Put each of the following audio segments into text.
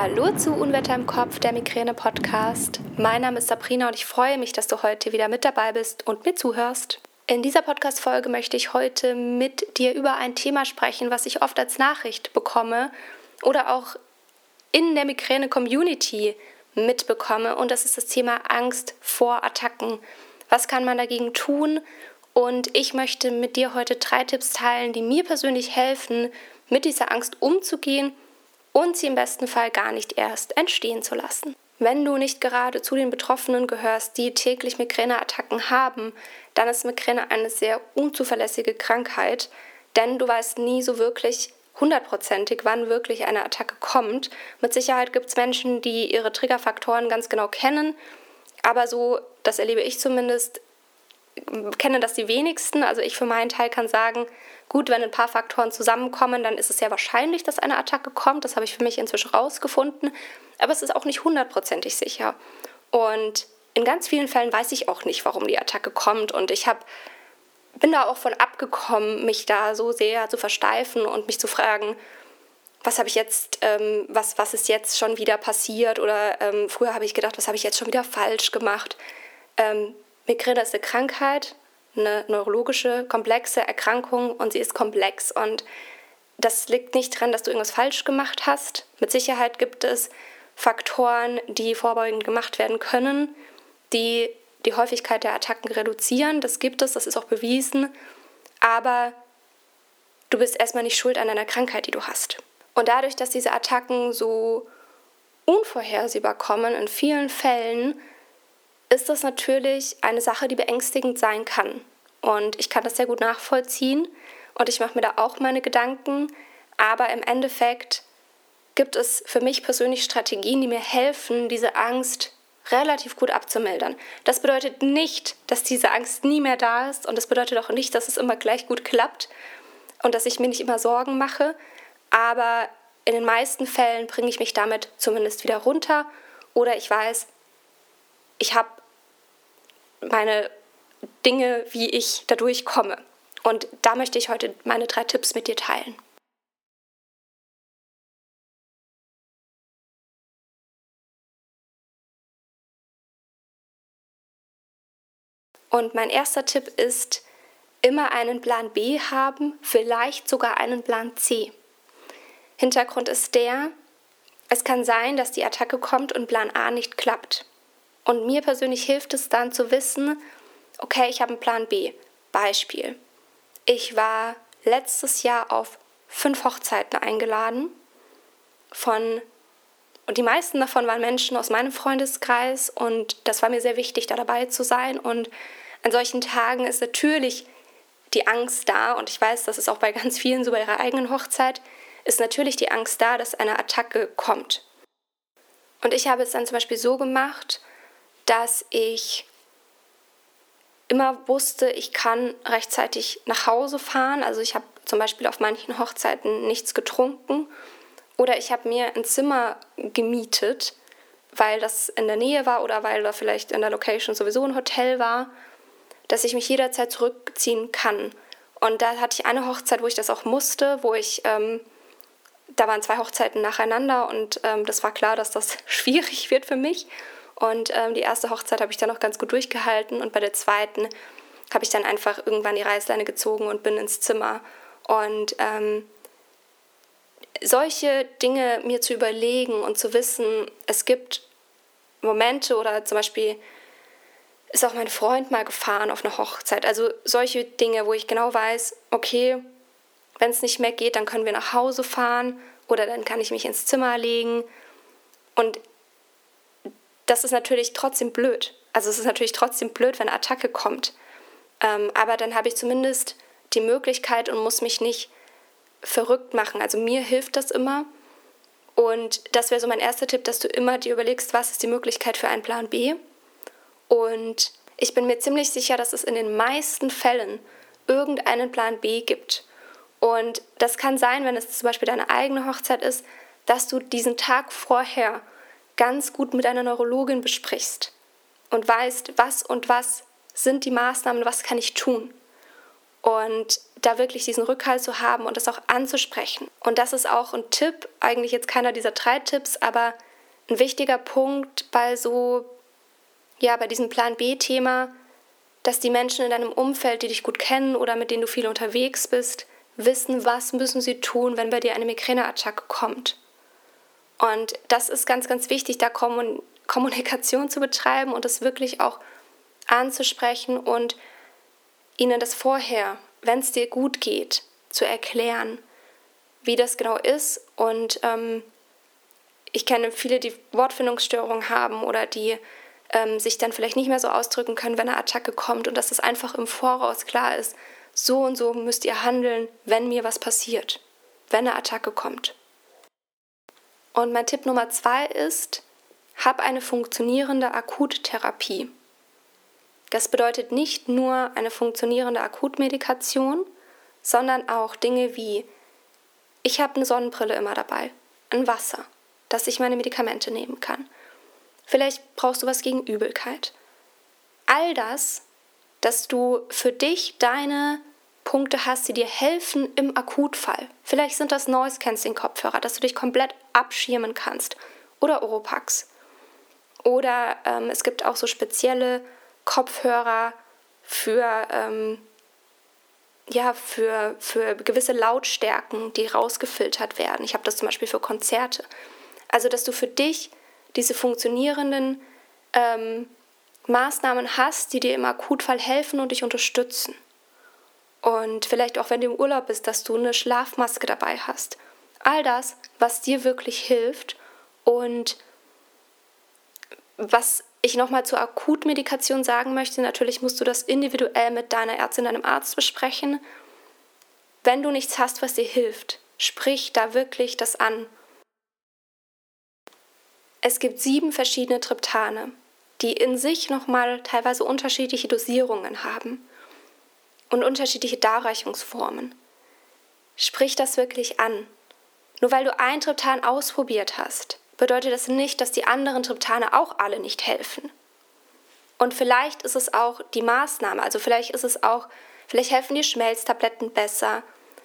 Hallo zu Unwetter im Kopf, der Migräne-Podcast. Mein Name ist Sabrina und ich freue mich, dass du heute wieder mit dabei bist und mir zuhörst. In dieser Podcast-Folge möchte ich heute mit dir über ein Thema sprechen, was ich oft als Nachricht bekomme oder auch in der Migräne-Community mitbekomme. Und das ist das Thema Angst vor Attacken. Was kann man dagegen tun? Und ich möchte mit dir heute drei Tipps teilen, die mir persönlich helfen, mit dieser Angst umzugehen und sie im besten Fall gar nicht erst entstehen zu lassen. Wenn du nicht gerade zu den Betroffenen gehörst, die täglich Migräneattacken haben, dann ist Migräne eine sehr unzuverlässige Krankheit, denn du weißt nie so wirklich hundertprozentig, wann wirklich eine Attacke kommt. Mit Sicherheit gibt es Menschen, die ihre Triggerfaktoren ganz genau kennen, aber so, das erlebe ich zumindest, kennen das die wenigsten. Also ich für meinen Teil kann sagen, gut, wenn ein paar Faktoren zusammenkommen, dann ist es sehr wahrscheinlich, dass eine Attacke kommt. Das habe ich für mich inzwischen rausgefunden. Aber es ist auch nicht hundertprozentig sicher. Und in ganz vielen Fällen weiß ich auch nicht, warum die Attacke kommt. Und ich habe bin da auch von abgekommen, mich da so sehr zu versteifen und mich zu fragen, was habe ich jetzt, ähm, was, was ist jetzt schon wieder passiert? Oder ähm, früher habe ich gedacht, was habe ich jetzt schon wieder falsch gemacht? Ähm, Migräne ist eine Krankheit, eine neurologische, komplexe Erkrankung und sie ist komplex. Und das liegt nicht daran, dass du irgendwas falsch gemacht hast. Mit Sicherheit gibt es Faktoren, die vorbeugend gemacht werden können, die die Häufigkeit der Attacken reduzieren. Das gibt es, das ist auch bewiesen. Aber du bist erstmal nicht schuld an einer Krankheit, die du hast. Und dadurch, dass diese Attacken so unvorhersehbar kommen, in vielen Fällen ist das natürlich eine Sache, die beängstigend sein kann. Und ich kann das sehr gut nachvollziehen und ich mache mir da auch meine Gedanken. Aber im Endeffekt gibt es für mich persönlich Strategien, die mir helfen, diese Angst relativ gut abzumildern. Das bedeutet nicht, dass diese Angst nie mehr da ist und das bedeutet auch nicht, dass es immer gleich gut klappt und dass ich mir nicht immer Sorgen mache. Aber in den meisten Fällen bringe ich mich damit zumindest wieder runter oder ich weiß, ich habe meine Dinge, wie ich dadurch komme. Und da möchte ich heute meine drei Tipps mit dir teilen. Und mein erster Tipp ist, immer einen Plan B haben, vielleicht sogar einen Plan C. Hintergrund ist der, es kann sein, dass die Attacke kommt und Plan A nicht klappt. Und mir persönlich hilft es dann zu wissen, okay, ich habe einen Plan B. Beispiel. Ich war letztes Jahr auf fünf Hochzeiten eingeladen von und die meisten davon waren Menschen aus meinem Freundeskreis und das war mir sehr wichtig, da dabei zu sein. Und an solchen Tagen ist natürlich die Angst da und ich weiß, das ist auch bei ganz vielen so bei ihrer eigenen Hochzeit, ist natürlich die Angst da, dass eine Attacke kommt. Und ich habe es dann zum Beispiel so gemacht, dass ich immer wusste, ich kann rechtzeitig nach Hause fahren. Also ich habe zum Beispiel auf manchen Hochzeiten nichts getrunken oder ich habe mir ein Zimmer gemietet, weil das in der Nähe war oder weil da vielleicht in der Location sowieso ein Hotel war, dass ich mich jederzeit zurückziehen kann. Und da hatte ich eine Hochzeit, wo ich das auch musste, wo ich, ähm, da waren zwei Hochzeiten nacheinander und ähm, das war klar, dass das schwierig wird für mich. Und ähm, die erste Hochzeit habe ich dann noch ganz gut durchgehalten und bei der zweiten habe ich dann einfach irgendwann die Reißleine gezogen und bin ins Zimmer. Und ähm, solche Dinge mir zu überlegen und zu wissen, es gibt Momente oder zum Beispiel ist auch mein Freund mal gefahren auf eine Hochzeit. Also solche Dinge, wo ich genau weiß, okay, wenn es nicht mehr geht, dann können wir nach Hause fahren oder dann kann ich mich ins Zimmer legen. Und das ist natürlich trotzdem blöd. Also es ist natürlich trotzdem blöd, wenn eine Attacke kommt. Ähm, aber dann habe ich zumindest die Möglichkeit und muss mich nicht verrückt machen. Also mir hilft das immer. Und das wäre so mein erster Tipp, dass du immer dir überlegst, was ist die Möglichkeit für einen Plan B. Und ich bin mir ziemlich sicher, dass es in den meisten Fällen irgendeinen Plan B gibt. Und das kann sein, wenn es zum Beispiel deine eigene Hochzeit ist, dass du diesen Tag vorher ganz gut mit einer Neurologin besprichst und weißt, was und was sind die Maßnahmen, was kann ich tun. Und da wirklich diesen Rückhalt zu haben und das auch anzusprechen. Und das ist auch ein Tipp, eigentlich jetzt keiner dieser drei Tipps, aber ein wichtiger Punkt bei so, ja, bei diesem Plan B-Thema, dass die Menschen in deinem Umfeld, die dich gut kennen oder mit denen du viel unterwegs bist, wissen, was müssen sie tun, wenn bei dir eine Migräneattacke kommt. Und das ist ganz, ganz wichtig, da Kommunikation zu betreiben und das wirklich auch anzusprechen und ihnen das vorher, wenn es dir gut geht, zu erklären, wie das genau ist. Und ähm, ich kenne viele, die Wortfindungsstörungen haben oder die ähm, sich dann vielleicht nicht mehr so ausdrücken können, wenn eine Attacke kommt und dass es einfach im Voraus klar ist, so und so müsst ihr handeln, wenn mir was passiert, wenn eine Attacke kommt. Und mein Tipp Nummer zwei ist, hab eine funktionierende Akuttherapie. Das bedeutet nicht nur eine funktionierende Akutmedikation, sondern auch Dinge wie, ich habe eine Sonnenbrille immer dabei, ein Wasser, dass ich meine Medikamente nehmen kann. Vielleicht brauchst du was gegen Übelkeit. All das, dass du für dich deine Punkte hast, die dir helfen im Akutfall. Vielleicht sind das Noise Cancelling Kopfhörer, dass du dich komplett abschirmen kannst oder Oropax. Oder ähm, es gibt auch so spezielle Kopfhörer für, ähm, ja, für, für gewisse Lautstärken, die rausgefiltert werden. Ich habe das zum Beispiel für Konzerte. Also, dass du für dich diese funktionierenden ähm, Maßnahmen hast, die dir im Akutfall helfen und dich unterstützen. Und vielleicht auch, wenn du im Urlaub bist, dass du eine Schlafmaske dabei hast. All das, was dir wirklich hilft und was ich nochmal zur Akutmedikation sagen möchte, natürlich musst du das individuell mit deiner Ärztin, deinem Arzt besprechen. Wenn du nichts hast, was dir hilft, sprich da wirklich das an. Es gibt sieben verschiedene Triptane, die in sich nochmal teilweise unterschiedliche Dosierungen haben und unterschiedliche Darreichungsformen. Sprich das wirklich an. Nur weil du ein Triptan ausprobiert hast, bedeutet das nicht, dass die anderen Triptane auch alle nicht helfen. Und vielleicht ist es auch die Maßnahme, also vielleicht ist es auch, vielleicht helfen die Schmelztabletten besser,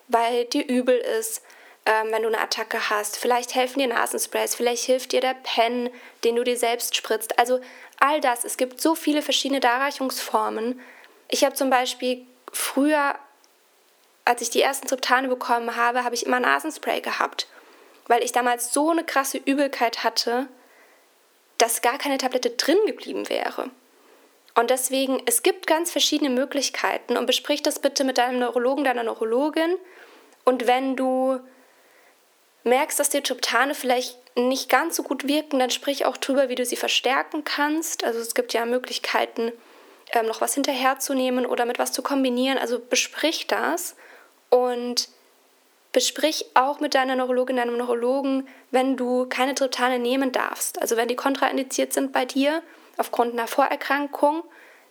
weil dir übel ist, ähm, wenn du eine Attacke hast. Vielleicht helfen dir Nasensprays, vielleicht hilft dir der Pen, den du dir selbst spritzt. Also all das, es gibt so viele verschiedene Darreichungsformen. Ich habe zum Beispiel früher, als ich die ersten Triptane bekommen habe, habe ich immer Nasenspray gehabt weil ich damals so eine krasse Übelkeit hatte, dass gar keine Tablette drin geblieben wäre. Und deswegen, es gibt ganz verschiedene Möglichkeiten und besprich das bitte mit deinem Neurologen, deiner Neurologin. Und wenn du merkst, dass die Triptane vielleicht nicht ganz so gut wirken, dann sprich auch drüber, wie du sie verstärken kannst. Also es gibt ja Möglichkeiten, ähm, noch was hinterherzunehmen oder mit was zu kombinieren. Also besprich das und Besprich auch mit deiner Neurologin, deinem Neurologen, wenn du keine Triptane nehmen darfst. Also wenn die kontraindiziert sind bei dir aufgrund einer Vorerkrankung,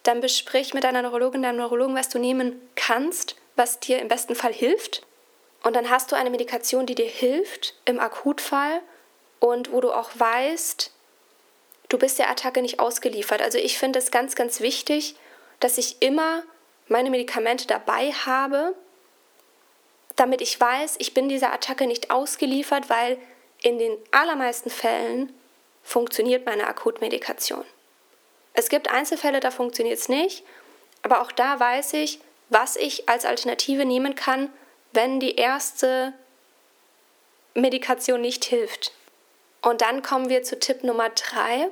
dann besprich mit deiner Neurologin, deinem Neurologen, was du nehmen kannst, was dir im besten Fall hilft. Und dann hast du eine Medikation, die dir hilft im Akutfall und wo du auch weißt, du bist der Attacke nicht ausgeliefert. Also ich finde es ganz, ganz wichtig, dass ich immer meine Medikamente dabei habe, damit ich weiß, ich bin dieser Attacke nicht ausgeliefert, weil in den allermeisten Fällen funktioniert meine Akutmedikation. Es gibt Einzelfälle, da funktioniert es nicht, aber auch da weiß ich, was ich als Alternative nehmen kann, wenn die erste Medikation nicht hilft. Und dann kommen wir zu Tipp Nummer drei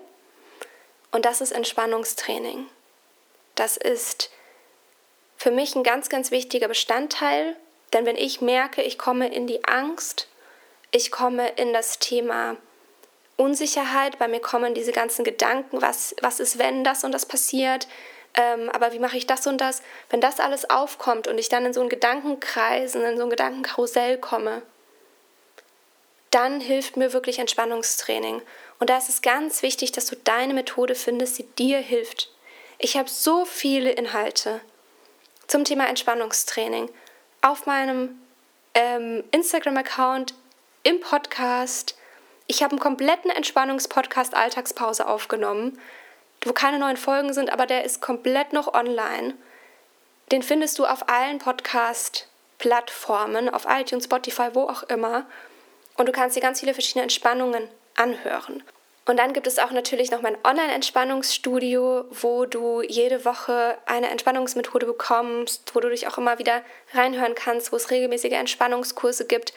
und das ist Entspannungstraining. Das ist für mich ein ganz, ganz wichtiger Bestandteil denn wenn ich merke, ich komme in die Angst, ich komme in das Thema Unsicherheit, bei mir kommen diese ganzen Gedanken, was, was ist, wenn das und das passiert, ähm, aber wie mache ich das und das, wenn das alles aufkommt und ich dann in so einen Gedankenkreis, in so ein Gedankenkarussell komme, dann hilft mir wirklich Entspannungstraining. Und da ist es ganz wichtig, dass du deine Methode findest, die dir hilft. Ich habe so viele Inhalte zum Thema Entspannungstraining auf meinem ähm, Instagram-Account, im Podcast. Ich habe einen kompletten Entspannungspodcast Alltagspause aufgenommen, wo keine neuen Folgen sind, aber der ist komplett noch online. Den findest du auf allen Podcast Plattformen, auf iTunes, Spotify, wo auch immer. Und du kannst dir ganz viele verschiedene Entspannungen anhören. Und dann gibt es auch natürlich noch mein Online-Entspannungsstudio, wo du jede Woche eine Entspannungsmethode bekommst, wo du dich auch immer wieder reinhören kannst, wo es regelmäßige Entspannungskurse gibt,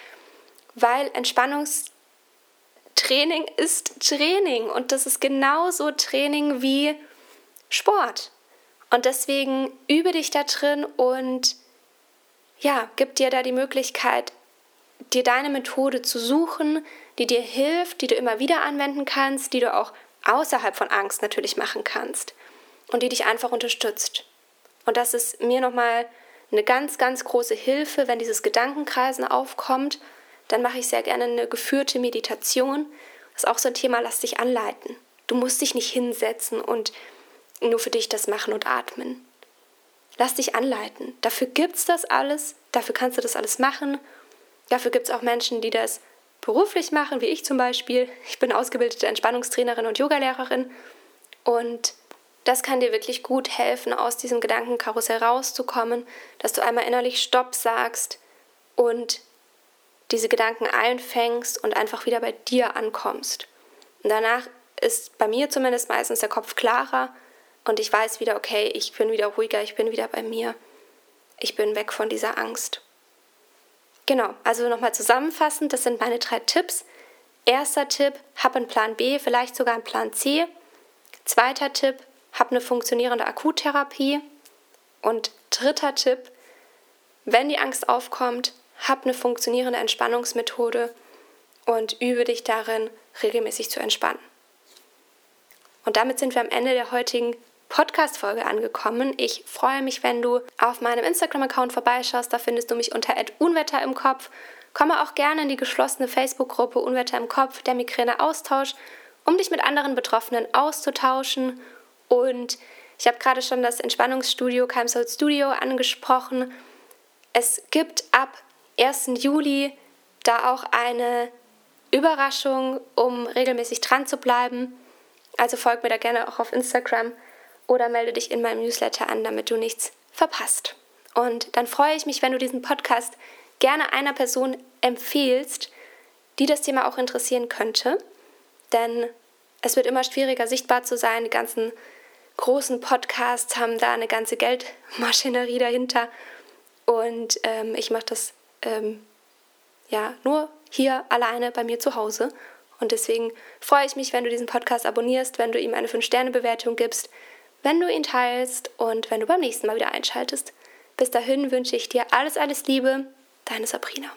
weil Entspannungstraining ist Training und das ist genauso Training wie Sport. Und deswegen übe dich da drin und ja, gib dir da die Möglichkeit, dir deine Methode zu suchen, die dir hilft, die du immer wieder anwenden kannst, die du auch außerhalb von Angst natürlich machen kannst und die dich einfach unterstützt. Und das ist mir nochmal eine ganz, ganz große Hilfe, wenn dieses Gedankenkreisen aufkommt. Dann mache ich sehr gerne eine geführte Meditation. Das ist auch so ein Thema, lass dich anleiten. Du musst dich nicht hinsetzen und nur für dich das machen und atmen. Lass dich anleiten. Dafür gibt es das alles, dafür kannst du das alles machen. Dafür gibt es auch Menschen, die das beruflich machen, wie ich zum Beispiel. Ich bin ausgebildete Entspannungstrainerin und Yogalehrerin und das kann dir wirklich gut helfen, aus diesem Gedankenkarussell rauszukommen, dass du einmal innerlich Stopp sagst und diese Gedanken einfängst und einfach wieder bei dir ankommst. Und danach ist bei mir zumindest meistens der Kopf klarer und ich weiß wieder, okay, ich bin wieder ruhiger, ich bin wieder bei mir. Ich bin weg von dieser Angst. Genau, also nochmal zusammenfassend, das sind meine drei Tipps. Erster Tipp, hab einen Plan B, vielleicht sogar einen Plan C. Zweiter Tipp, hab eine funktionierende Akuttherapie. Und dritter Tipp, wenn die Angst aufkommt, hab eine funktionierende Entspannungsmethode und übe dich darin, regelmäßig zu entspannen. Und damit sind wir am Ende der heutigen Podcast-Folge angekommen. Ich freue mich, wenn du auf meinem Instagram-Account vorbeischaust. Da findest du mich unter Unwetter im Kopf. Komme auch gerne in die geschlossene Facebook-Gruppe Unwetter im Kopf, der Migräne-Austausch, um dich mit anderen Betroffenen auszutauschen. Und ich habe gerade schon das Entspannungsstudio Calmsoul Studio angesprochen. Es gibt ab 1. Juli da auch eine Überraschung, um regelmäßig dran zu bleiben. Also folg mir da gerne auch auf Instagram oder melde dich in meinem Newsletter an, damit du nichts verpasst. Und dann freue ich mich, wenn du diesen Podcast gerne einer Person empfiehlst, die das Thema auch interessieren könnte. Denn es wird immer schwieriger sichtbar zu sein. Die ganzen großen Podcasts haben da eine ganze Geldmaschinerie dahinter. Und ähm, ich mache das ähm, ja nur hier alleine bei mir zu Hause. Und deswegen freue ich mich, wenn du diesen Podcast abonnierst, wenn du ihm eine 5-Sterne-Bewertung gibst, wenn du ihn teilst und wenn du beim nächsten Mal wieder einschaltest. Bis dahin wünsche ich dir alles, alles Liebe, deine Sabrina.